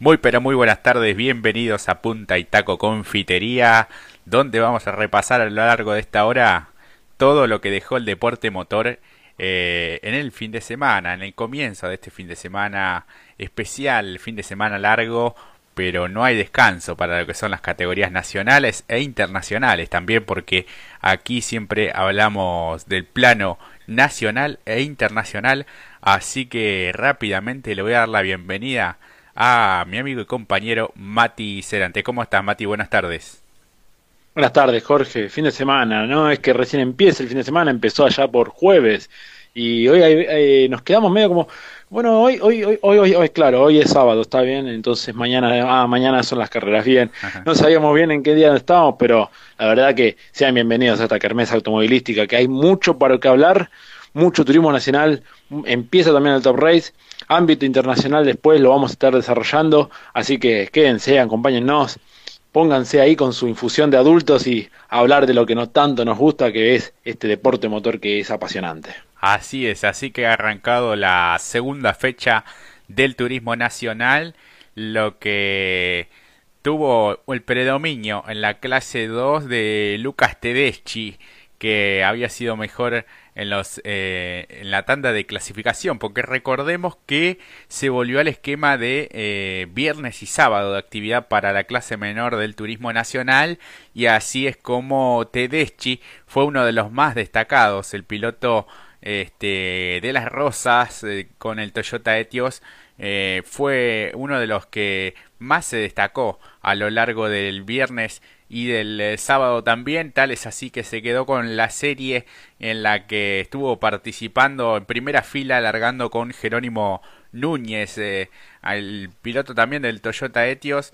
Muy pero muy buenas tardes, bienvenidos a Punta y Taco Confitería, donde vamos a repasar a lo largo de esta hora todo lo que dejó el deporte motor eh, en el fin de semana, en el comienzo de este fin de semana especial, fin de semana largo, pero no hay descanso para lo que son las categorías nacionales e internacionales también, porque aquí siempre hablamos del plano nacional e internacional, así que rápidamente le voy a dar la bienvenida a mi amigo y compañero Mati Cerante. ¿Cómo estás, Mati? Buenas tardes. Buenas tardes, Jorge. Fin de semana, ¿no? Es que recién empieza el fin de semana, empezó allá por jueves. Y hoy eh, nos quedamos medio como, bueno, hoy, hoy, hoy, hoy, hoy, claro, hoy es sábado, está bien, entonces mañana, ah, mañana son las carreras, bien. No sabíamos bien en qué día estábamos, pero la verdad que sean bienvenidos a esta kermesa automovilística, que hay mucho para que hablar, mucho turismo nacional, empieza también el Top Race ámbito internacional después lo vamos a estar desarrollando, así que quédense, acompáñennos, pónganse ahí con su infusión de adultos y hablar de lo que no tanto nos gusta, que es este deporte motor que es apasionante. Así es, así que ha arrancado la segunda fecha del turismo nacional, lo que tuvo el predominio en la clase 2 de Lucas Tedeschi, que había sido mejor en, los, eh, en la tanda de clasificación, porque recordemos que se volvió al esquema de eh, viernes y sábado de actividad para la clase menor del turismo nacional y así es como Tedeschi fue uno de los más destacados, el piloto este, de las Rosas eh, con el Toyota Etios fue uno de los que más se destacó a lo largo del viernes y del eh, sábado también, tal es así que se quedó con la serie en la que estuvo participando en primera fila, alargando con Jerónimo Núñez, eh, el piloto también del Toyota Etios,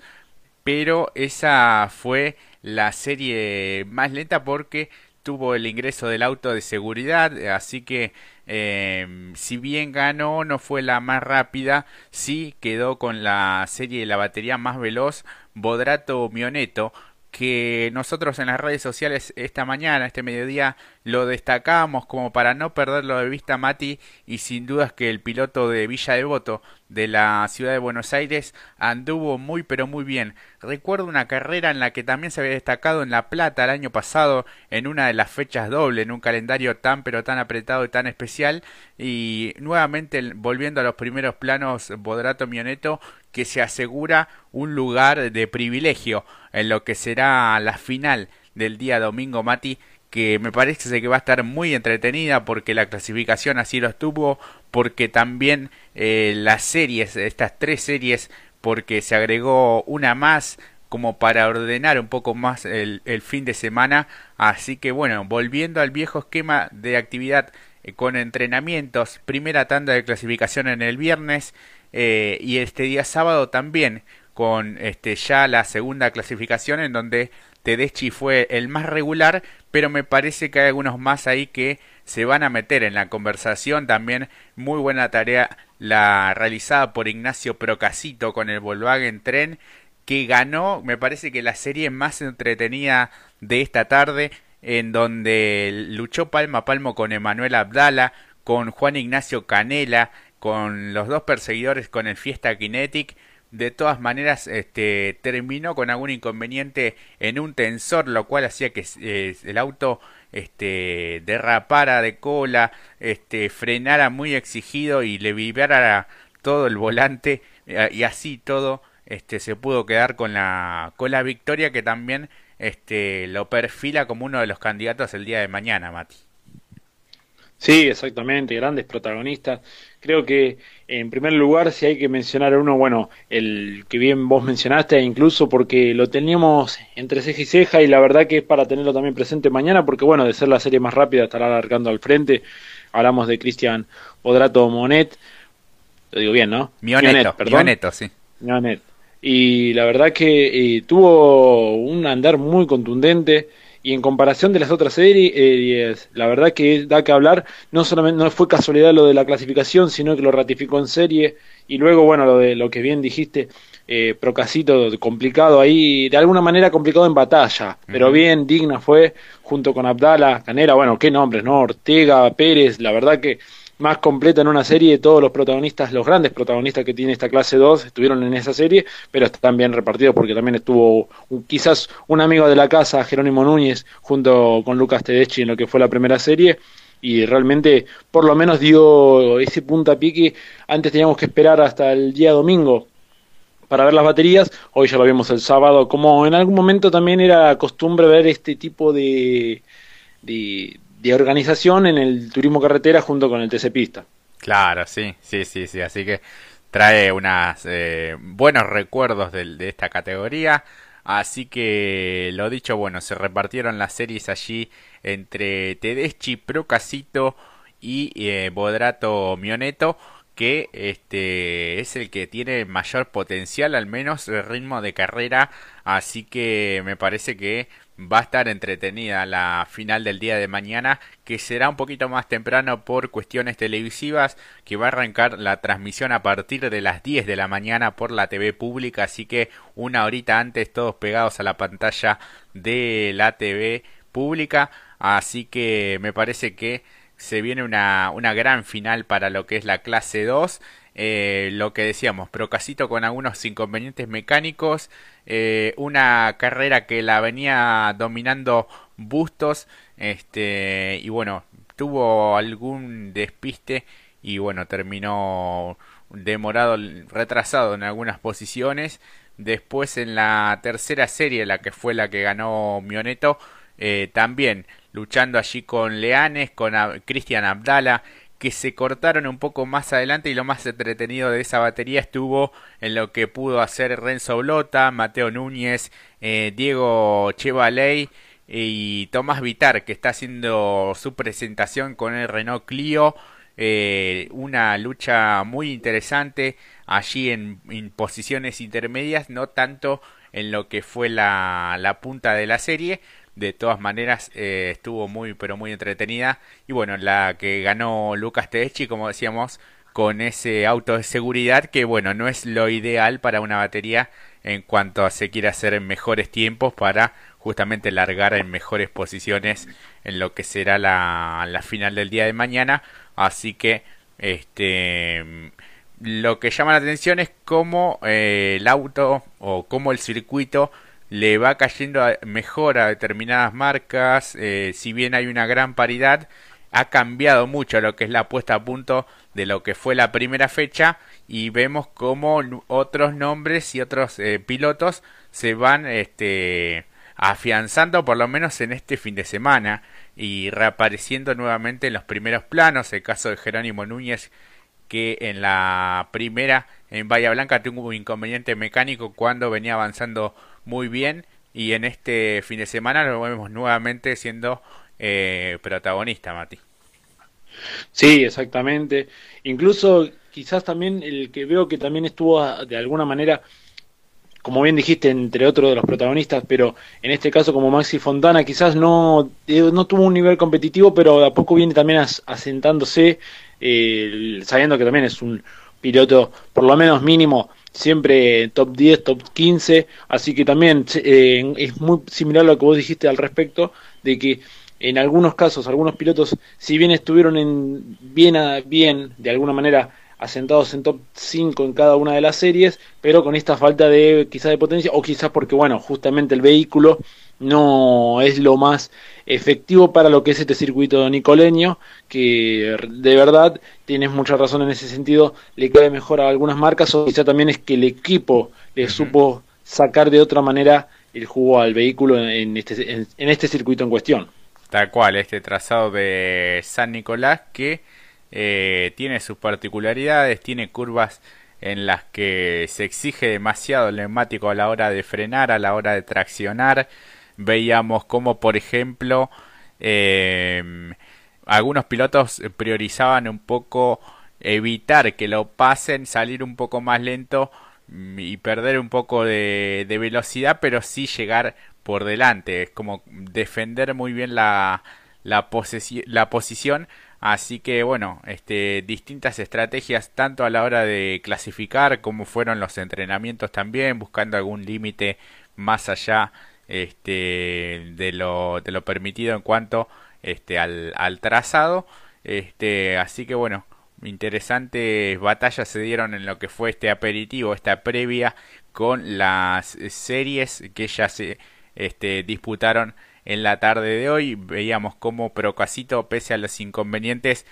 pero esa fue la serie más lenta porque tuvo el ingreso del auto de seguridad, así que eh, si bien ganó, no fue la más rápida, sí quedó con la serie de la batería más veloz, Bodrato Mioneto, que nosotros en las redes sociales esta mañana, este mediodía, lo destacamos como para no perderlo de vista Mati y sin dudas que el piloto de Villa Devoto de la ciudad de Buenos Aires anduvo muy pero muy bien. Recuerdo una carrera en la que también se había destacado en La Plata el año pasado en una de las fechas doble, en un calendario tan pero tan apretado y tan especial y nuevamente volviendo a los primeros planos Bodrato Mioneto que se asegura un lugar de privilegio en lo que será la final del día domingo, Mati, que me parece que va a estar muy entretenida porque la clasificación así lo estuvo, porque también eh, las series, estas tres series, porque se agregó una más como para ordenar un poco más el, fin de semana, así que bueno, volviendo al viejo esquema de actividad eh, con entrenamientos, primera tanda de clasificación en el viernes, eh, y este día sábado también con este ya la segunda clasificación en donde Tedeschi fue el más regular, pero me parece que hay algunos más ahí que se van a meter en la conversación. También muy buena tarea la realizada por Ignacio Procasito con el Volkswagen Tren, que ganó, me parece que la serie más entretenida de esta tarde, en donde luchó palmo a palmo con Emanuel Abdala, con Juan Ignacio Canela, con los dos perseguidores con el Fiesta Kinetic. De todas maneras, este, terminó con algún inconveniente en un tensor, lo cual hacía que eh, el auto este, derrapara de cola, este, frenara muy exigido y le vibrara todo el volante y así todo este, se pudo quedar con la, con la victoria que también este, lo perfila como uno de los candidatos el día de mañana, Mati. Sí, exactamente, grandes protagonistas. Creo que en primer lugar, si hay que mencionar a uno, bueno, el que bien vos mencionaste, incluso porque lo teníamos entre ceja y ceja y la verdad que es para tenerlo también presente mañana, porque bueno, de ser la serie más rápida estará alargando al frente. Hablamos de Cristian Podrato Monet, lo digo bien, ¿no? Mioneto, perdón. Mioneto, sí. Mionet. Y la verdad que eh, tuvo un andar muy contundente y en comparación de las otras series, la verdad que da que hablar, no solamente no fue casualidad lo de la clasificación, sino que lo ratificó en serie, y luego, bueno, lo de lo que bien dijiste, eh, Procasito complicado ahí, de alguna manera complicado en batalla, pero bien, digna fue, junto con Abdala, Canera, bueno, qué nombres, ¿no? Ortega, Pérez, la verdad que más completa en una serie. Todos los protagonistas, los grandes protagonistas que tiene esta clase 2 estuvieron en esa serie, pero están bien repartidos porque también estuvo quizás un amigo de la casa, Jerónimo Núñez, junto con Lucas Tedeschi en lo que fue la primera serie. Y realmente, por lo menos dio ese puntapié que antes teníamos que esperar hasta el día domingo para ver las baterías. Hoy ya lo vimos el sábado, como en algún momento también era costumbre ver este tipo de, de, organización en el turismo carretera junto con el TC Pista. Claro, sí, sí, sí, sí. Así que trae unos eh, buenos recuerdos de, de, esta categoría. Así que lo dicho, bueno, se repartieron las series allí entre Tedeschi, Procasito y eh, Bodrato Mioneto que este es el que tiene mayor potencial, al menos el ritmo de carrera, así que me parece que va a estar entretenida la final del día de mañana, que será un poquito más temprano por cuestiones televisivas, que va a arrancar la transmisión a partir de las 10 de la mañana por la TV pública, así que una horita antes todos pegados a la pantalla de la TV pública, así que me parece que se viene una, una gran final para lo que es la clase 2. Eh, lo que decíamos, Procasito con algunos inconvenientes mecánicos, eh, una carrera que la venía dominando Bustos, este, y bueno, tuvo algún despiste y bueno, terminó demorado, retrasado en algunas posiciones. Después en la tercera serie, la que fue la que ganó Mioneto, eh, también luchando allí con Leanes, con Cristian Abdala, que se cortaron un poco más adelante y lo más entretenido de esa batería estuvo en lo que pudo hacer Renzo Blota, Mateo Núñez, eh, Diego Chevaley y Tomás Vitar, que está haciendo su presentación con el Renault Clio. Eh, una lucha muy interesante allí en, posiciones intermedias, no tanto en lo que fue la, la punta de la serie, de todas maneras eh, estuvo muy pero muy entretenida. Y bueno la que ganó Lucas Tedeschi como decíamos con ese auto de seguridad que bueno no es lo ideal para una batería en cuanto a se quiere hacer en mejores tiempos para justamente largar en mejores posiciones en lo que será la, la final del día de mañana. Así que este lo que llama la atención es cómo eh, el auto o cómo el circuito le va cayendo mejor a determinadas marcas, eh, si bien hay una gran paridad, ha cambiado mucho lo que es la puesta a punto de lo que fue la primera fecha y vemos como otros nombres y otros eh, pilotos se van este, afianzando por lo menos en este fin de semana y reapareciendo nuevamente en los primeros planos, el caso de Jerónimo Núñez que en la primera en Bahía Blanca tuvo un inconveniente mecánico cuando venía avanzando muy bien y en este fin de semana lo vemos nuevamente siendo eh, protagonista, Mati. Sí, exactamente. Incluso quizás también el que veo que también estuvo de alguna manera, como bien dijiste, entre otros de los protagonistas, pero en este caso como Maxi Fontana, quizás no, eh, no tuvo un nivel competitivo, pero de a poco viene también asentándose, eh, sabiendo que también es un piloto por lo menos mínimo siempre top 10, top 15, así que también eh, es muy similar a lo que vos dijiste al respecto, de que en algunos casos, algunos pilotos, si bien estuvieron en bien, a, bien de alguna manera asentados en top 5 en cada una de las series, pero con esta falta de quizás de potencia, o quizás porque, bueno, justamente el vehículo no es lo más efectivo para lo que es este circuito nicoleño, que de verdad tienes mucha razón en ese sentido, le cae mejor a algunas marcas, o quizá también es que el equipo le supo sacar de otra manera el jugo al vehículo en este, en, este circuito en cuestión. Tal cual, este trazado de San Nicolás que eh, tiene sus particularidades, tiene curvas en las que se exige demasiado el neumático a la hora de frenar, a la hora de traccionar, veíamos como por ejemplo em, algunos pilotos priorizaban un poco evitar que lo pasen, salir un poco más lento mm, y perder un poco de, velocidad, pero sí llegar por delante. Es como defender muy bien la, la, la posición. Así que bueno, este, distintas estrategias tanto a la hora de clasificar como fueron los entrenamientos también, buscando algún límite más allá este, de, lo, de lo permitido en cuanto este, al, al trazado. Este, así que bueno, interesantes batallas se dieron en lo que fue este aperitivo, esta previa con las series que ya se este, disputaron en la tarde de hoy. Veíamos cómo Procasito, pese a los inconvenientes,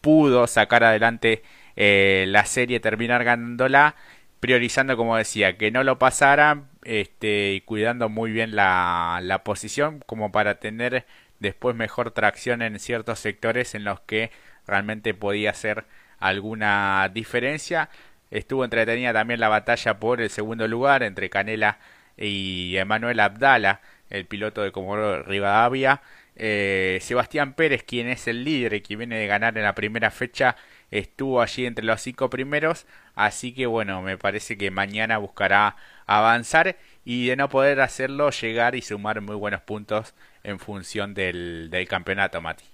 pudo sacar adelante eh, la serie, terminar ganándola, priorizando, como decía, que no lo pasaran este, y cuidando muy bien la, la posición como para tener después mejor tracción en ciertos sectores en los que realmente podía hacer alguna diferencia. Estuvo entretenida también la batalla por el segundo lugar entre Canela y Emanuel Abdala, el piloto de Comodoro Rivadavia. Eh, Sebastián Pérez, quien es el líder y que viene de ganar en la primera fecha, estuvo allí entre los cinco primeros. Así que bueno, me parece que mañana buscará avanzar y de no poder hacerlo, llegar y sumar muy buenos puntos en función del, del campeonato, Mati.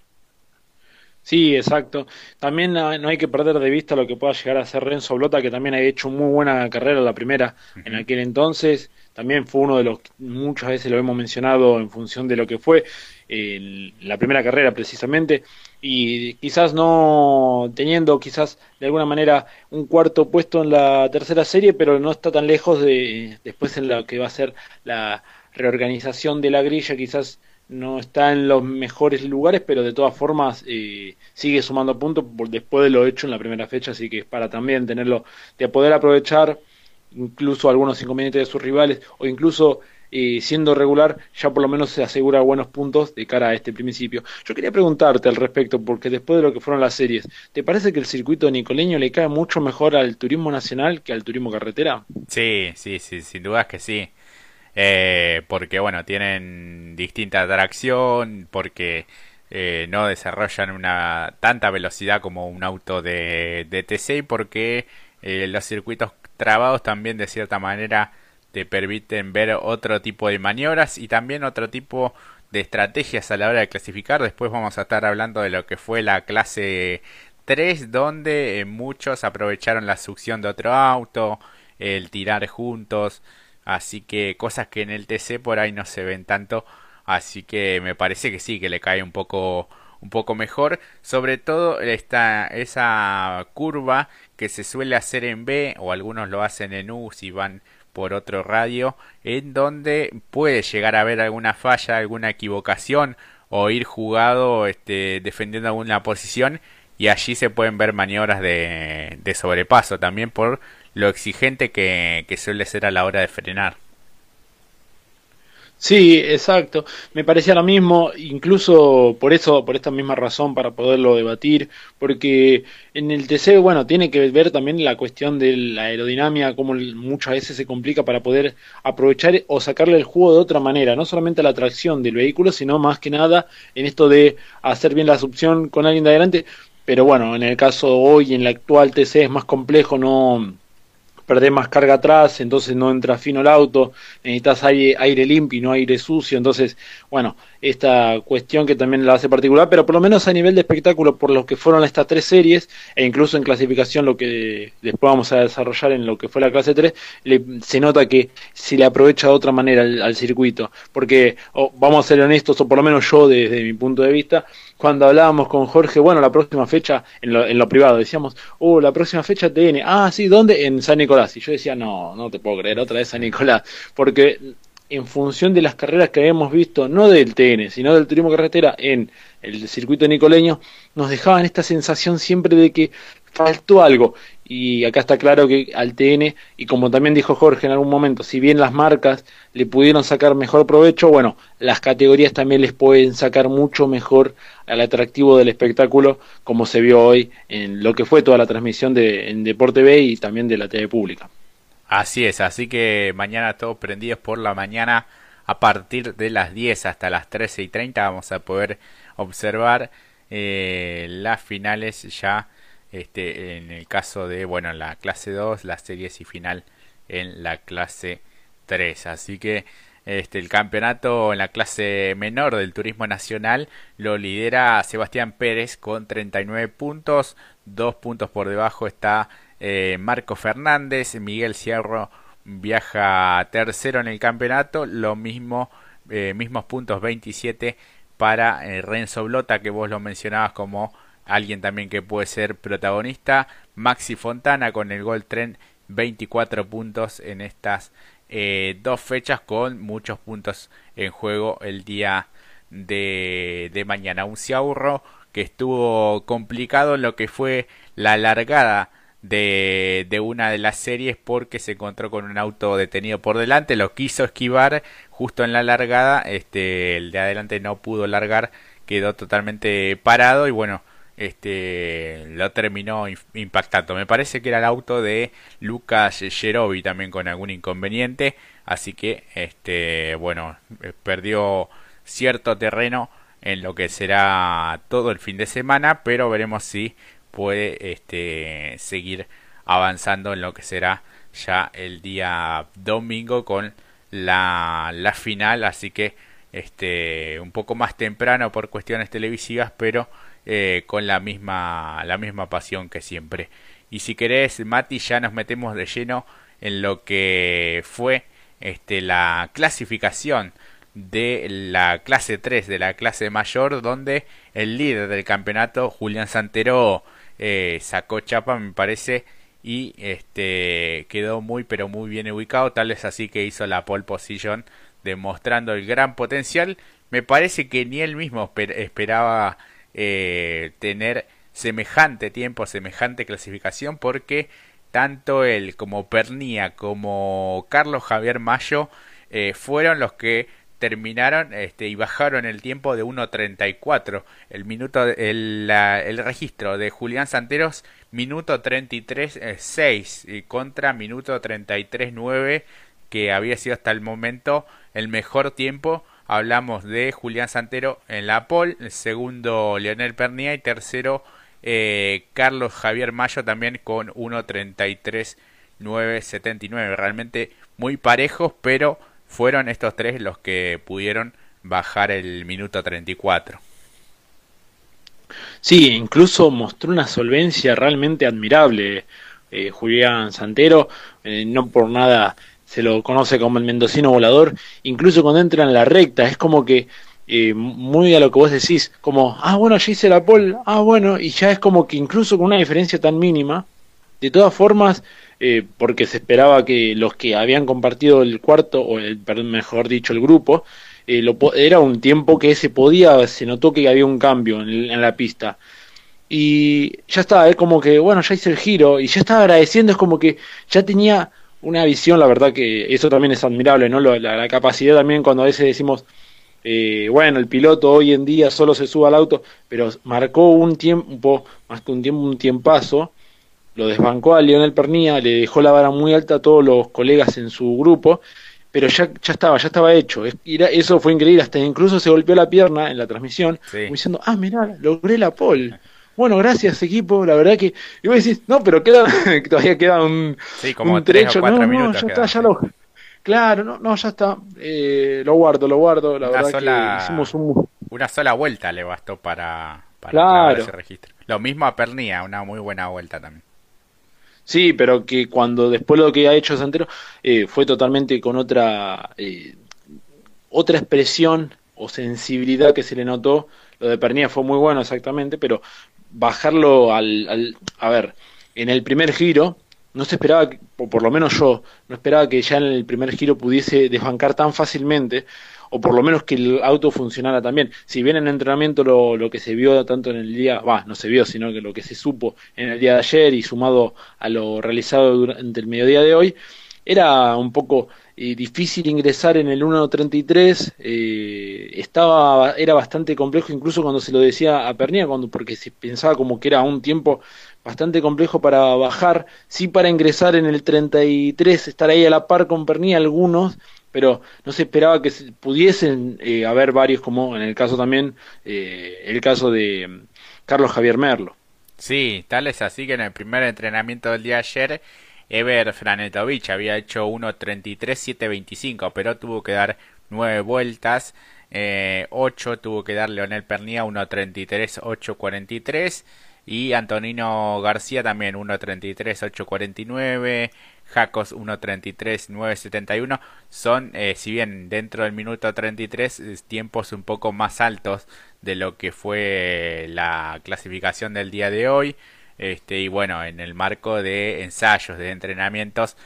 Sí, exacto. También no hay que perder de vista lo que pueda llegar a ser Renzo Blota, que también ha hecho muy buena carrera la primera en aquel entonces. También fue uno de los, muchas veces lo hemos mencionado en función de lo que fue la primera carrera precisamente. Y quizás no teniendo quizás de alguna manera un cuarto puesto en la tercera serie, pero no está tan lejos de después en lo que va a ser la reorganización de la grilla, quizás no está en los mejores lugares, pero de todas formas eh, sigue sumando puntos después de lo hecho en la primera fecha, así que es para también tenerlo, de poder aprovechar incluso algunos inconvenientes de sus rivales o incluso eh, siendo regular ya por lo menos se asegura buenos puntos de cara a este principio. Yo quería preguntarte al respecto, porque después de lo que fueron las series, ¿te parece que el circuito nicoleño le cae mucho mejor al turismo nacional que al turismo carretera? Sí, sí, sí, sin duda es que sí. Eh, porque bueno, tienen distinta atracción, porque eh, no desarrollan una tanta velocidad como un auto de, de TC y porque eh, los circuitos trabados también de cierta manera te permiten ver otro tipo de maniobras y también otro tipo de estrategias a la hora de clasificar. Después vamos a estar hablando de lo que fue la clase 3, donde muchos aprovecharon la succión de otro auto, el tirar juntos, Así que cosas que en el TC por ahí no se ven tanto. Así que me parece que sí, que le cae un poco un poco mejor, sobre todo esta, esa curva que se suele hacer en B o algunos lo hacen en U si van por otro radio, en donde puede llegar a haber alguna falla, alguna equivocación o ir jugado este, defendiendo alguna posición y allí se pueden ver maniobras de, de sobrepaso también por lo exigente que, suele ser a la hora de frenar. Sí, exacto. Me parecía lo mismo, incluso por eso, por esta misma razón, para poderlo debatir, porque en el TC, bueno, tiene que ver también la cuestión de la aerodinámica, cómo muchas veces se complica para poder aprovechar o sacarle el juego de otra manera, no solamente la tracción del vehículo, sino más que nada en esto de hacer bien la succión con alguien de adelante. Pero bueno, en el caso hoy, en la actual TC es más complejo, no perdés más carga atrás, entonces no entra fino el auto, necesitas aire, aire limpio y no aire sucio, entonces, bueno, esta cuestión que también la hace particular, pero por lo menos a nivel de espectáculo, por lo que fueron estas tres series, e incluso en clasificación, lo que después vamos a desarrollar en lo que fue la clase 3, se nota que se le aprovecha de otra manera al, circuito, porque vamos a ser honestos, o por lo menos yo desde mi punto de vista, cuando hablábamos con Jorge, bueno, la próxima fecha, en lo, en lo privado, decíamos, oh, la próxima fecha TN, ah, sí, ¿dónde? En San Nicolás. Y yo decía, no, no te puedo creer, otra vez San Nicolás, porque en función de las carreras que habíamos visto, no del TN, sino del turismo carretera en el circuito nicoleño, nos dejaban esta sensación siempre de que faltó algo. Y acá está claro que al TN, y como también dijo Jorge en algún momento, si bien las marcas le pudieron sacar mejor provecho, bueno, las categorías también les pueden sacar mucho mejor al atractivo del espectáculo, como se vio hoy en lo que fue toda la transmisión de en Deporte B y también de la TV pública. Así es, así que mañana todos prendidos por la mañana a partir de las 10 hasta las 13 y 30 vamos a poder observar eh, las finales ya este, en el caso de, bueno, la clase 2, las series y final en la clase 3. Así que este, el campeonato en la clase menor del turismo nacional lo lidera Sebastián Pérez con 39 puntos, dos puntos por debajo está eh, Marco Fernández, Miguel Cierro viaja tercero en el campeonato, lo mismo, eh, mismos puntos 27 para eh, Renzo Blota que vos lo mencionabas como alguien también que puede ser protagonista, Maxi Fontana con el gol tren 24 puntos en estas dos fechas con muchos puntos en juego el día de, de mañana. Un Ciaurro que estuvo complicado en lo que fue la largada de, una de las series porque se encontró con un auto detenido por delante, lo quiso esquivar justo en la largada, este, el de adelante no pudo largar, quedó totalmente parado y bueno, este lo terminó impactando. Me parece que era el auto de Lucas Jerobi también con algún inconveniente, así que este bueno, eh, perdió cierto terreno en lo que será todo el fin de semana, pero veremos si puede este seguir avanzando en lo que será ya el día domingo con la, la final, así que este un poco más temprano por cuestiones televisivas, pero eh, con la misma, la misma pasión que siempre. Y si querés, Mati, ya nos metemos de lleno en lo que fue este, la clasificación de la clase 3 de la clase mayor donde el líder del campeonato Julián Santero eh, sacó chapa me parece y este quedó muy pero muy bien ubicado. Tal vez así que hizo la pole position demostrando el gran potencial. Me parece que ni él mismo esperaba eh, tener semejante tiempo, semejante clasificación, porque tanto él como Pernía como Carlos Javier Mayo eh, fueron los que terminaron este, y bajaron el tiempo de 1.34. El minuto, el, el registro de Julián Santeros, minuto 33.6 y contra minuto 33.9 que había sido hasta el momento el mejor tiempo hablamos de Julián Santero en la pole, segundo Leonel Pernia y tercero eh, Carlos Javier Mayo también con 1.33.979. Realmente muy parejos, pero fueron estos tres los que pudieron bajar el minuto 34. Sí, incluso mostró una solvencia realmente admirable eh, Julián Santero, eh, no por nada se lo conoce como el mendocino volador, incluso cuando entra en la recta, es como que eh, muy a lo que vos decís, como, ah, bueno, ya hice la pole, ah, bueno, y ya es como que incluso con una diferencia tan mínima, de todas formas, eh, porque se esperaba que los que habían compartido el cuarto, o el, mejor dicho, el grupo, eh, era un tiempo que se podía, se notó que había un cambio en, en la pista. Y ya estaba, es como que, bueno, ya hice el giro, y ya estaba agradeciendo, es como que ya tenía una visión, la verdad que eso también es admirable, ¿no? La, capacidad también cuando a veces decimos, eh, bueno, el piloto hoy en día solo se sube al auto, pero marcó un tiempo, más que un tiempo, un tiempazo, lo desbancó a Lionel Pernía, le dejó la vara muy alta a todos los colegas en su grupo, pero ya, ya estaba, ya estaba hecho. Eso fue increíble, hasta incluso se golpeó la pierna en la transmisión, diciendo, ah, mirá, logré la pole bueno, gracias equipo, la verdad que... Y vos decís, no, pero queda, todavía queda un, sí, como un trecho, no, no, ya está, ya lo... Claro, no, no, ya está, eh, lo guardo, lo guardo, la verdad que hicimos un... Una sola vuelta le bastó para, para ese registro. Lo mismo a Pernía, una muy buena vuelta también. Sí, pero que cuando después lo que ha hecho Santero eh, fue totalmente con otra eh, otra expresión o sensibilidad que se le notó. Lo de Pernía fue muy bueno exactamente, pero bajarlo al, a ver, en el primer giro, no se esperaba, o por lo menos yo, no esperaba que ya en el primer giro pudiese desbancar tan fácilmente, o por lo menos que el auto funcionara también. Si bien en entrenamiento lo, lo que se vio tanto en el día, va, no se vio, sino que lo que se supo en el día de ayer y sumado a lo realizado durante el mediodía de hoy, era un poco eh, difícil ingresar en el 1.33, eh, estaba, era bastante complejo incluso cuando se lo decía a Pernía, cuando, porque se pensaba como que era un tiempo bastante complejo para bajar, sí para ingresar en el 33, estar ahí a la par con Pernía algunos, pero no se esperaba que pudiesen eh, haber varios, como en el caso también, eh, el caso de mm, Carlos Javier Merlo. Sí, tal es así que en el primer entrenamiento del día de ayer Ever Franetovich había hecho 1.33.725, pero tuvo que dar 9 vueltas. Eh, 8 tuvo que dar Leonel Pernía 1.33.843 y Antonino García también 1.33.849 Jacos 1.33 9.71 son eh, si bien dentro del minuto 33 tiempos un poco más altos de lo que fue la clasificación del día de hoy. Este y bueno en el marco de ensayos de entrenamientos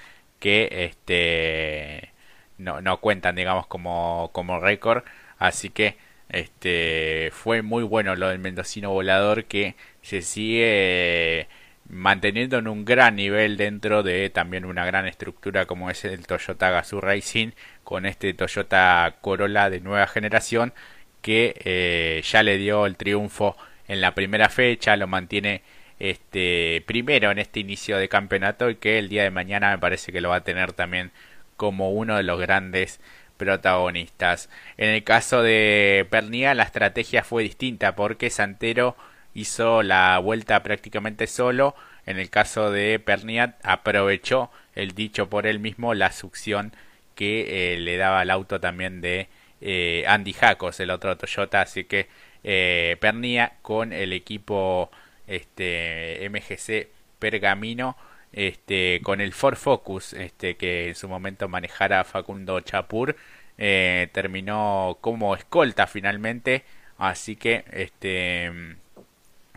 que este no, no cuentan digamos como como récord. Así que este fue muy bueno lo del mendocino volador que se sigue manteniendo en un gran nivel dentro de también una gran estructura como es el Toyota Gazoo Racing con este Toyota Corolla de nueva generación que eh, ya le dio el triunfo en la primera fecha, lo mantiene este primero en este inicio de campeonato y que el día de mañana me parece que lo va a tener también como uno de los grandes protagonistas. En el caso de Pernia la estrategia fue distinta porque Santero hizo la vuelta prácticamente solo. En el caso de Perniat aprovechó el dicho por él mismo la succión que eh, le daba al auto también de eh, Andy Jacos, el otro Toyota. Así que eh, Pernia con el equipo este, MGC Pergamino. Este, con el Ford Focus este, que en su momento manejara Facundo Chapur terminó como escolta finalmente así que este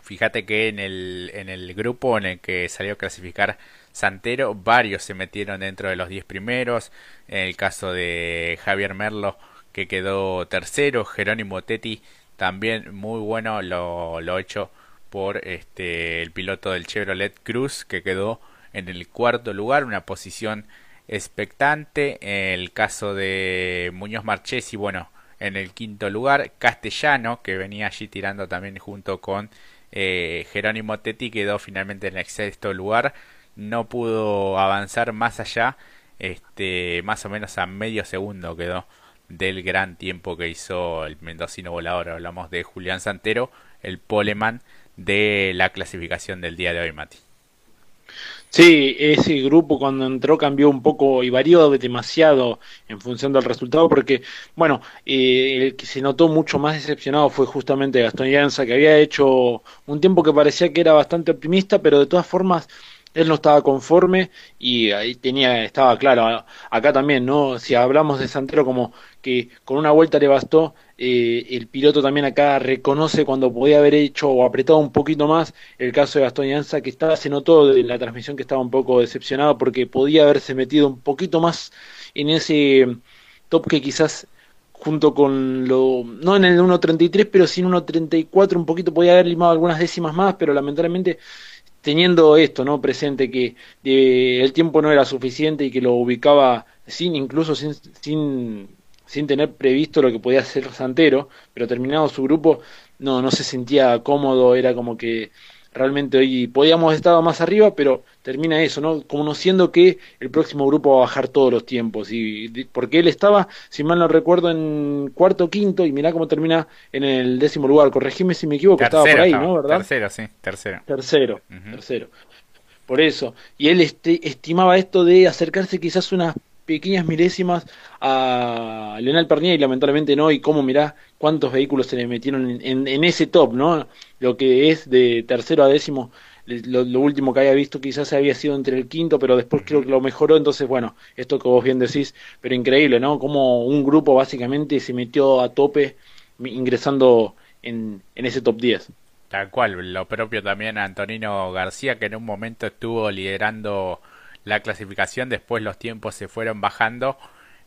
Fíjate que en el, en el grupo en el que salió a clasificar Santero, varios se metieron dentro de los 10 primeros. En el caso de Javier Merlo, que quedó tercero. Jerónimo Tetti, también muy bueno lo, lo hecho por este, el piloto del Chevrolet Cruz, que quedó en el cuarto lugar, una posición expectante. En el caso de Muñoz Marchesi, bueno, en el quinto lugar. Castellano, que venía allí tirando también junto con eh, Jerónimo Tetti quedó finalmente en el sexto lugar, no pudo avanzar más allá, este, más o menos a medio segundo quedó del gran tiempo que hizo el mendocino volador. Hablamos de Julián Santero, el poleman de la clasificación del día de hoy, Mati. Sí, ese grupo cuando entró cambió un poco y varió demasiado en función del resultado, porque, bueno, eh, el que se notó mucho más decepcionado fue justamente Gastón Llanza, que había hecho un tiempo que parecía que era bastante optimista, pero de todas formas él no estaba conforme y ahí tenía, estaba claro, acá también, ¿no? Si hablamos de Santero como que con una vuelta le bastó, eh, el piloto también acá reconoce cuando podía haber hecho o apretado un poquito más el caso de Gastón Llanza, que estaba, se notó en la transmisión que estaba un poco decepcionado porque podía haberse metido un poquito más en ese top que quizás junto con lo, no en el 1.33, pero sí en 1.34, un poquito podía haber limado algunas décimas más, pero lamentablemente teniendo esto no presente que el tiempo no era suficiente y que lo ubicaba sin incluso sin, sin, sin tener previsto lo que podía hacer Santero pero terminado su grupo no no se sentía cómodo era como que realmente hoy podíamos haber estado más arriba, pero termina eso, ¿no? Conociendo que el próximo grupo va a bajar todos los tiempos. y Porque él estaba, si mal no recuerdo, en cuarto o quinto, y mirá cómo termina en el décimo lugar. Corregime si me equivoco, estaba por ahí, ¿no? ¿Verdad? Tercero, sí, tercero. Tercero, tercero. Por eso. Y él este, estimaba esto de acercarse quizás unas pequeñas milésimas a Leonel Pernier y lamentablemente no, y cómo mirá cuántos vehículos se le metieron en, en, ese top, ¿no? Lo que es de tercero a décimo, lo, último que había visto quizás había sido entre el quinto, pero después creo que lo mejoró, entonces bueno, esto que vos bien decís, pero increíble, ¿no? Como un grupo básicamente se metió a tope ingresando en, en ese top 10. Tal cual, lo propio también a Antonino García, que en un momento estuvo liderando la clasificación, después los tiempos se fueron bajando.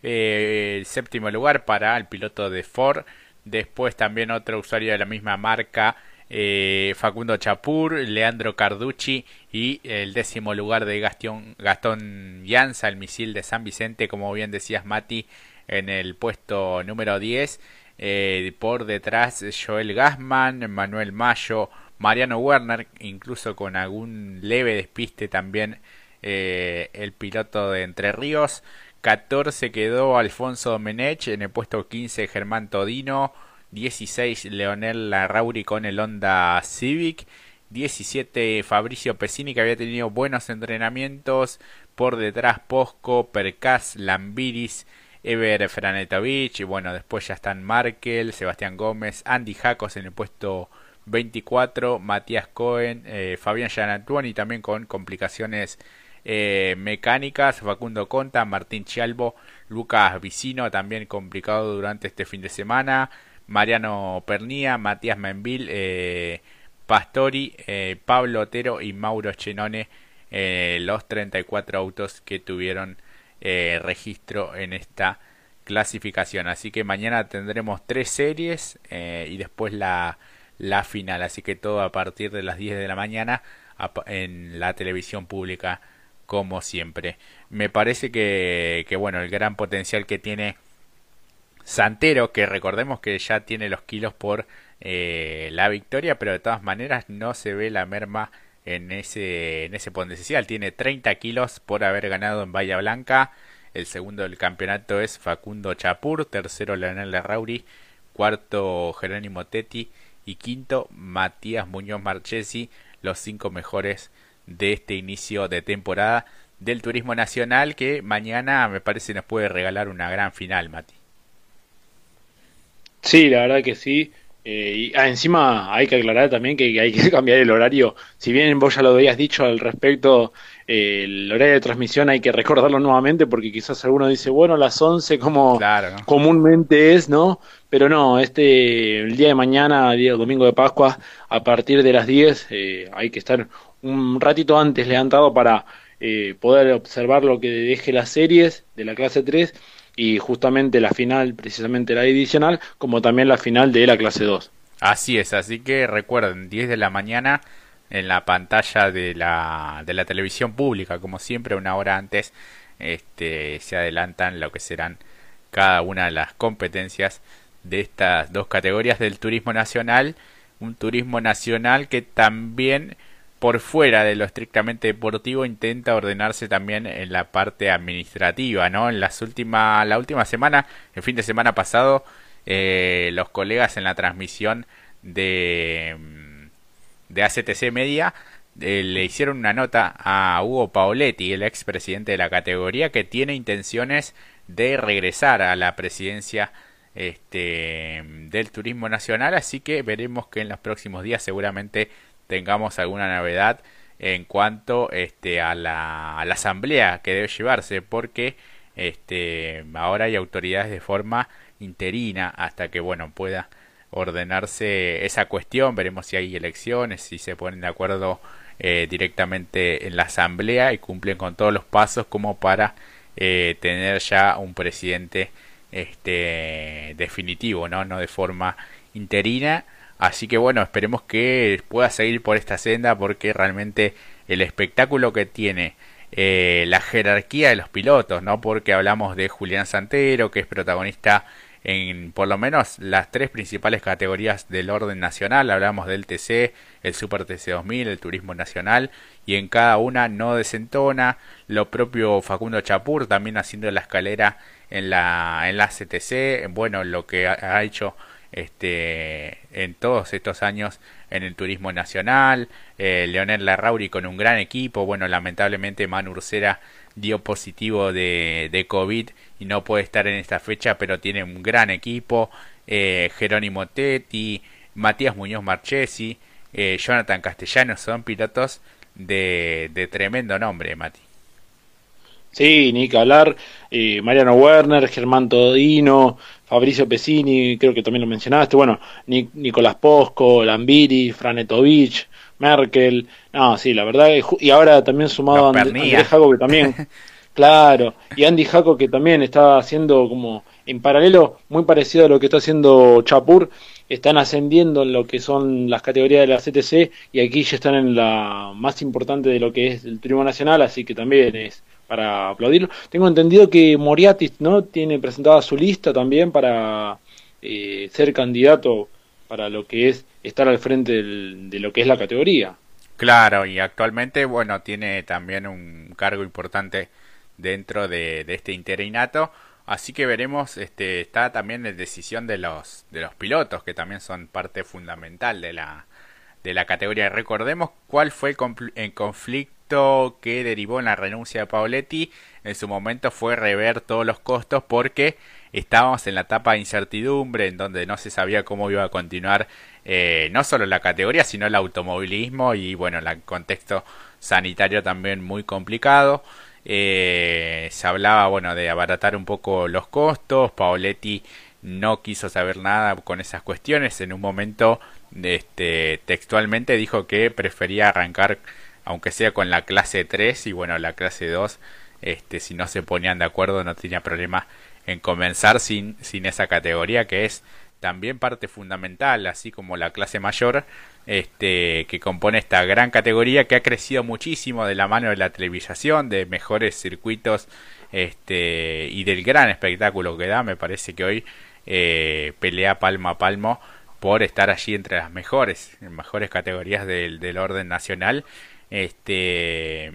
Eh, el séptimo lugar para el piloto de Ford, después también otro usuario de la misma marca, eh, Facundo Chapur, Leandro Carducci y el décimo lugar de Gastón, Gastón Llanza, el misil de San Vicente, como bien decías Mati, en el puesto número 10. Eh, por detrás Joel Gassman, Manuel Mayo, Mariano Werner, incluso con algún leve despiste también eh, el piloto de Entre Ríos. 14 quedó Alfonso Domenech, en el puesto 15 Germán Todino, 16 Leonel Larrauri con el Honda Civic, 17 Fabricio Pesini que había tenido buenos entrenamientos, por detrás Posco, Percas, Lambiris, Ever Franetovich, y bueno, después ya están Markel, Sebastián Gómez, Andy Jacos en el puesto 24, Matías Cohen, eh, Fabián Gianantuoni también con complicaciones Eh, mecánicas, Facundo Conta, Martín Chialbo, Lucas Vicino, también complicado durante este fin de semana, Mariano Pernía, Matías Menville, eh, Pastori, eh, Pablo Otero y Mauro Chenone, los 34 autos que tuvieron registro en esta clasificación. Así que mañana tendremos tres series y después la, la final. Así que todo a partir de las 10 de la mañana en la televisión pública como siempre. Me parece que, bueno, el gran potencial que tiene Santero, que recordemos que ya tiene los kilos por eh, la victoria, pero de todas maneras no se ve la merma en ese, en ese. Tiene 30 kilos por haber ganado en Bahía Blanca. El segundo del campeonato es Facundo Chapur, tercero Leonel Rauri, cuarto Jerónimo Tetti y quinto Matías Muñoz Marchesi, los cinco mejores de este inicio de temporada del turismo nacional que mañana me parece nos puede regalar una gran final, Mati. Sí, la verdad que sí. Eh, y ah, encima hay que aclarar también que hay que cambiar el horario. Si bien vos ya lo habías dicho al respecto, eh, el horario de transmisión hay que recordarlo nuevamente porque quizás alguno dice, bueno, las 11 como comúnmente es, ¿no? Pero no, este, el día de mañana, día domingo de Pascua, a partir de las 10 eh, hay que estar un ratito antes levantado para eh, poder observar lo que deje las series de la clase 3 y justamente la final, precisamente la adicional, como también la final de la clase 2. Así es, así que recuerden, 10 de la mañana en la pantalla de la, de la televisión pública, como siempre, una hora antes este, se adelantan lo que serán cada una de las competencias de estas dos categorías del turismo nacional, un turismo nacional que también por fuera de lo estrictamente deportivo intenta ordenarse también en la parte administrativa, ¿no? En las últimas, la última semana, el fin de semana pasado, eh, los colegas en la transmisión de, mm, de ACTC Media eh, le hicieron una nota a Hugo Paoletti, el expresidente de la categoría, que tiene intenciones de regresar a la presidencia este, del turismo nacional, así que veremos que en los próximos días seguramente tengamos alguna novedad en cuanto este, a, la, a la asamblea que debe llevarse, porque este, ahora hay autoridades de forma interina hasta que bueno pueda ordenarse esa cuestión. Veremos si hay elecciones, si se ponen de acuerdo eh, directamente en la asamblea y cumplen con todos los pasos como para eh, tener ya un presidente este definitivo, no, no de forma interina Así que bueno, esperemos que pueda seguir por esta senda porque realmente el espectáculo que tiene eh, la jerarquía de los pilotos, ¿no? Porque hablamos de Julián Santero, que es protagonista en por lo menos las tres principales categorías del orden nacional. Hablamos del TC, el Super TC 2000, el Turismo Nacional, y en cada una no desentona. Lo propio Facundo Chapur también haciendo la escalera en la, en la CTC. Bueno, lo que ha hecho este, en todos estos años en el turismo nacional. Eh, Leonel Larrauri con un gran equipo. Bueno, lamentablemente Manu Ursera dio positivo de, COVID y no puede estar en esta fecha, pero tiene un gran equipo. Eh, Jerónimo Tetti, Matías Muñoz Marchesi, eh, Jonathan Castellanos son pilotos de, de tremendo nombre, Mati. Sí, ni que hablar. Eh, Mariano Werner, Germán Todino, Fabricio Pesini, creo que también lo mencionaste. Bueno, Nicolás Posco, Lambiri, Franetovich, Merkel. No, sí, la verdad. Y ahora también sumado a Andrés Jaco, que también. claro. Y Andy Jaco, que también está haciendo como en paralelo, muy parecido a lo que está haciendo Chapur. Están ascendiendo en lo que son las categorías de la CTC y aquí ya están en la más importante de lo que es el turismo nacional, así que también es para aplaudirlo. Tengo entendido que Moriatis no tiene presentada su lista también para eh, ser candidato para lo que es estar al frente de lo que es la categoría. Claro, y actualmente, bueno, tiene también un cargo importante dentro de, este interinato. Así que veremos, este, está también la decisión de los, de los pilotos, que también son parte fundamental de la, de la categoría. Recordemos cuál fue el conflicto que derivó en la renuncia de Paoletti. En su momento fue rever todos los costos porque estábamos en la etapa de incertidumbre en donde no se sabía cómo iba a continuar eh, no solo la categoría sino el automovilismo y bueno el contexto sanitario también muy complicado eh, se hablaba bueno de abaratar un poco los costos. Paoletti no quiso saber nada con esas cuestiones. En un momento este textualmente dijo que prefería arrancar aunque sea con la clase 3 y bueno la clase 2 este si no se ponían de acuerdo no tenía problema en comenzar sin, sin esa categoría que es también parte fundamental, así como la clase mayor, este, que compone esta gran categoría que ha crecido muchísimo de la mano de la televisación, de mejores circuitos este, y del gran espectáculo que da. Me parece que hoy eh, pelea palmo a palmo por estar allí entre las mejores, mejores categorías del, del orden nacional. Este,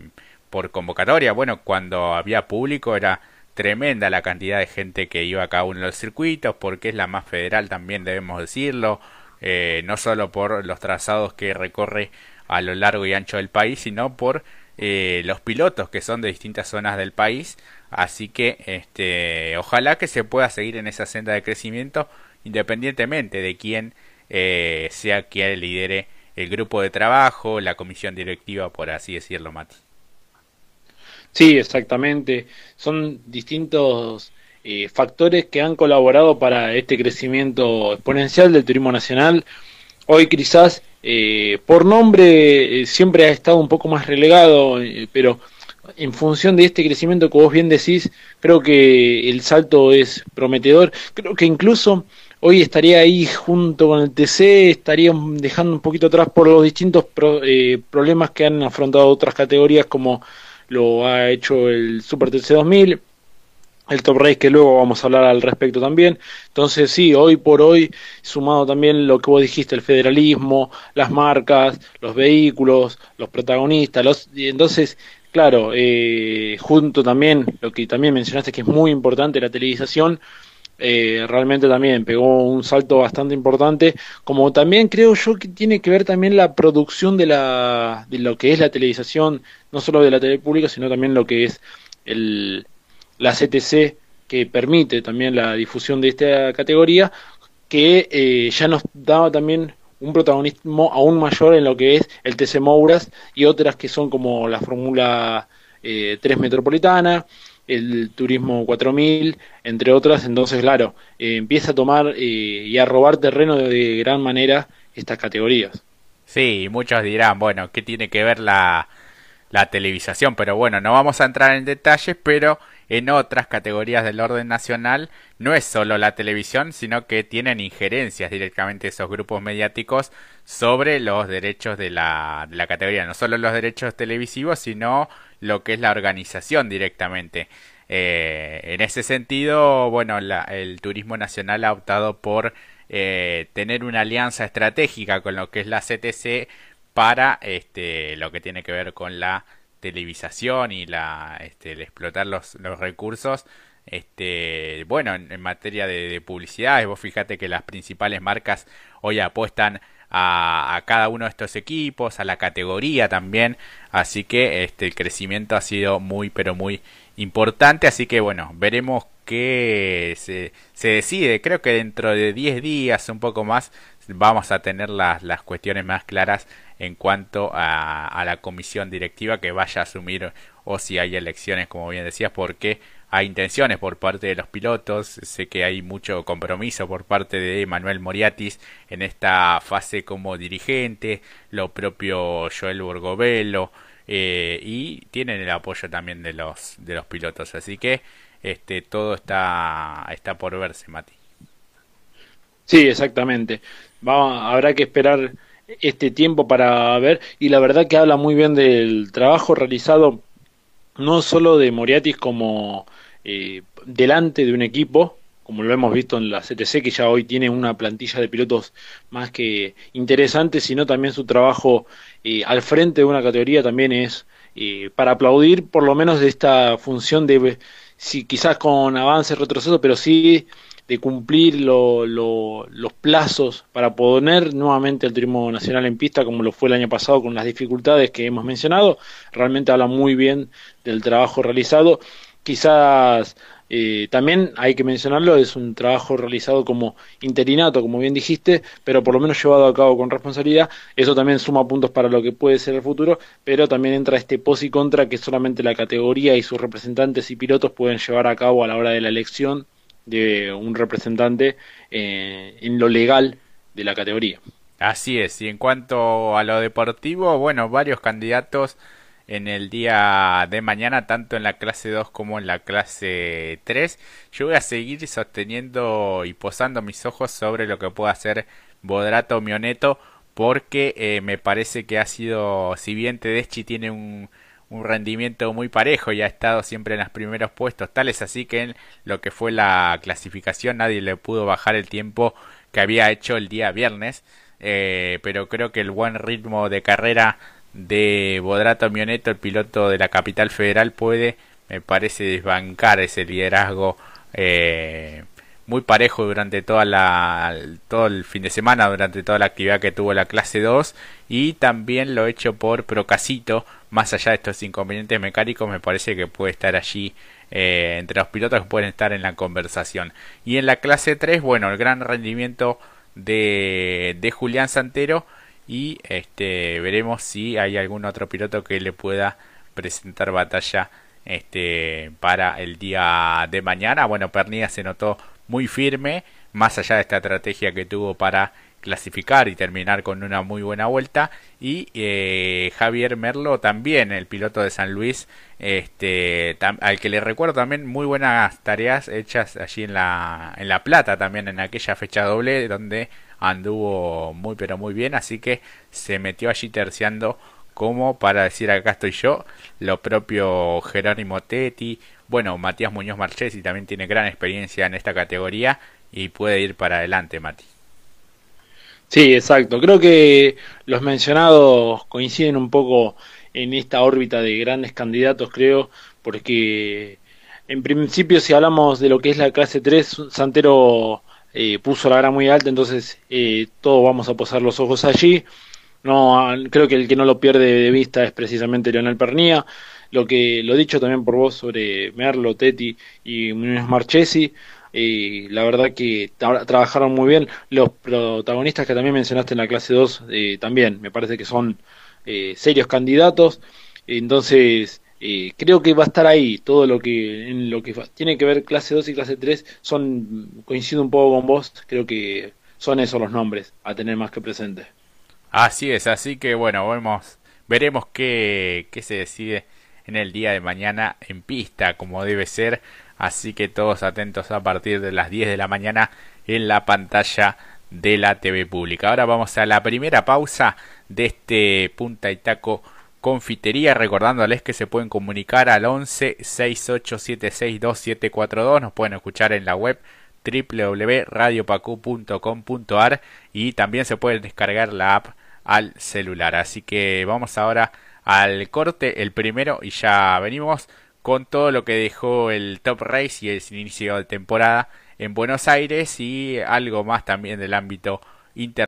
por convocatoria, bueno, cuando había público era tremenda la cantidad de gente que iba a cada uno de los circuitos, porque es la más federal también debemos decirlo, eh, no solo por los trazados que recorre a lo largo y ancho del país, sino por eh, los pilotos que son de distintas zonas del país, así que este, ojalá que se pueda seguir en esa senda de crecimiento independientemente de quién eh, sea quien lidere el grupo de trabajo, la comisión directiva, por así decirlo, Mati. Sí, exactamente. Son distintos eh, factores que han colaborado para este crecimiento exponencial del turismo nacional. Hoy quizás eh, por nombre eh, siempre ha estado un poco más relegado, pero en función de este crecimiento que vos bien decís, creo que el salto es prometedor. Creo que incluso hoy estaría ahí junto con el TC, estaría dejando un poquito atrás por los distintos problemas que han afrontado otras categorías como lo ha hecho el Super TC 2000, el Top Race que luego vamos a hablar al respecto también. Entonces sí, hoy por hoy, sumado también lo que vos dijiste, el federalismo, las marcas, los vehículos, los protagonistas, los, entonces, claro, eh, junto también, lo que también mencionaste que es muy importante, la televisación, eh, realmente también pegó un salto bastante importante, como también creo yo que tiene que ver también la producción de, la, de lo que es la televisación, no solo de la tele pública, sino también lo que es el, la CTC, que permite también la difusión de esta categoría, que eh, ya nos daba también un protagonismo aún mayor en lo que es el TC Mouras y otras que son como la Fórmula 3 eh, Metropolitana, el Turismo 4000, entre otras. Entonces, claro, eh, empieza a tomar eh, y a robar terreno de, gran manera estas categorías. Sí, muchos dirán, bueno, ¿qué tiene que ver la, la televisación? Pero bueno, no vamos a entrar en detalles, pero en otras categorías del orden nacional no es solo la televisión, sino que tienen injerencias directamente esos grupos mediáticos sobre los derechos de la, de la categoría, no solo los derechos televisivos, sino lo que es la organización directamente. Eh, en ese sentido, bueno, el turismo nacional ha optado por eh, tener una alianza estratégica con lo que es la CTC para este, lo que tiene que ver con la televisación y la este, el explotar los, los recursos este bueno en, materia de, de publicidad vos fíjate que las principales marcas hoy apuestan a, cada uno de estos equipos, a la categoría también, así que este el crecimiento ha sido muy pero muy importante, así que bueno, veremos qué se, se decide, creo que dentro de 10 días, un poco más, vamos a tener las, las cuestiones más claras en cuanto a, a la comisión directiva que vaya a asumir o si hay elecciones, como bien decías, porque hay intenciones por parte de los pilotos, sé que hay mucho compromiso por parte de Manuel Moriatis en esta fase como dirigente, lo propio Joel Borgovelo eh, y tienen el apoyo también de los de los pilotos, así que este todo está está por verse, Mati. Sí, exactamente. Habrá que esperar este tiempo para ver y la verdad que habla muy bien del trabajo realizado no solo de Moriatis como eh, delante de un equipo, como lo hemos visto en la CTC, que ya hoy tiene una plantilla de pilotos más que interesante, sino también su trabajo eh, al frente de una categoría también es eh, para aplaudir, por lo menos de esta función de, si quizás con avance, retroceso, pero sí de cumplir los plazos para poner nuevamente el turismo nacional en pista como lo fue el año pasado con las dificultades que hemos mencionado, realmente habla muy bien del trabajo realizado. Quizás eh, también hay que mencionarlo, es un trabajo realizado como interinato, como bien dijiste, pero por lo menos llevado a cabo con responsabilidad. Eso también suma puntos para lo que puede ser el futuro, pero también entra este pos y contra que solamente la categoría y sus representantes y pilotos pueden llevar a cabo a la hora de la elección de un representante eh, en lo legal de la categoría. Así es, y en cuanto a lo deportivo, bueno, varios candidatos en el día de mañana, tanto en la clase 2 como en la clase 3. Yo voy a seguir sosteniendo y posando mis ojos sobre lo que puede hacer Bodrato Mioneto, porque eh, me parece que ha sido, si bien Tedeschi tiene un, un rendimiento muy parejo y ha estado siempre en los primeros puestos, tal es así que en lo que fue la clasificación nadie le pudo bajar el tiempo que había hecho el día viernes, eh, pero creo que el buen ritmo de carrera de Bodrato Mioneto, el piloto de la capital federal, puede, me parece, desbancar ese liderazgo eh, muy parejo durante toda la, todo el fin de semana, durante toda la actividad que tuvo la clase 2 y también lo hecho por Procasito, más allá de estos inconvenientes mecánicos, me parece que puede estar allí eh, entre los pilotos que pueden estar en la conversación. Y en la clase 3, bueno, el gran rendimiento de, de Julián Santero y este veremos si hay algún otro piloto que le pueda presentar batalla este para el día de mañana. Bueno, Pernilla se notó muy firme, más allá de esta estrategia que tuvo para clasificar y terminar con una muy buena vuelta. Y eh, Javier Merlo también el piloto de San Luis este al que le recuerdo también muy buenas tareas hechas allí en la en la plata también en aquella fecha doble donde anduvo muy pero muy bien, así que se metió allí terciando como para decir acá estoy yo, lo propio Jerónimo Tetti, bueno, Matías Muñoz Marchesi también tiene gran experiencia en esta categoría y puede ir para adelante, Mati. Sí, exacto. Creo que los mencionados coinciden un poco en esta órbita de grandes candidatos, creo, porque en principio si hablamos de lo que es la clase 3, Santero eh, puso la vara muy alta, entonces eh, todos vamos a posar los ojos allí. No, creo que el que no lo pierde de vista es precisamente Leonel Pernía. Lo que lo dicho también por vos sobre Merlo, Teti y Muñoz Marchesi. Eh, la verdad que trabajaron muy bien. Los protagonistas que también mencionaste en la clase 2 también me parece que son serios candidatos. Entonces, eh, creo que va a estar ahí todo lo que en lo que tiene que ver clase 2 y clase 3 son coincido un poco con vos creo que son esos los nombres a tener más que presente así es así que bueno vemos veremos qué, qué se decide en el día de mañana en pista como debe ser. Así que todos atentos a partir de las 10 de la mañana en la pantalla de la TV pública. Ahora vamos a la primera pausa de este punta y taco confitería, recordándoles que se pueden comunicar al 11 6876 2742, nos pueden escuchar en la web www.radiopacu.com.ar y también se pueden descargar la app al celular. Así que vamos ahora al corte, el primero, y ya venimos con todo lo que dejó el Top Race y el inicio de temporada en Buenos Aires y algo más también del ámbito internacional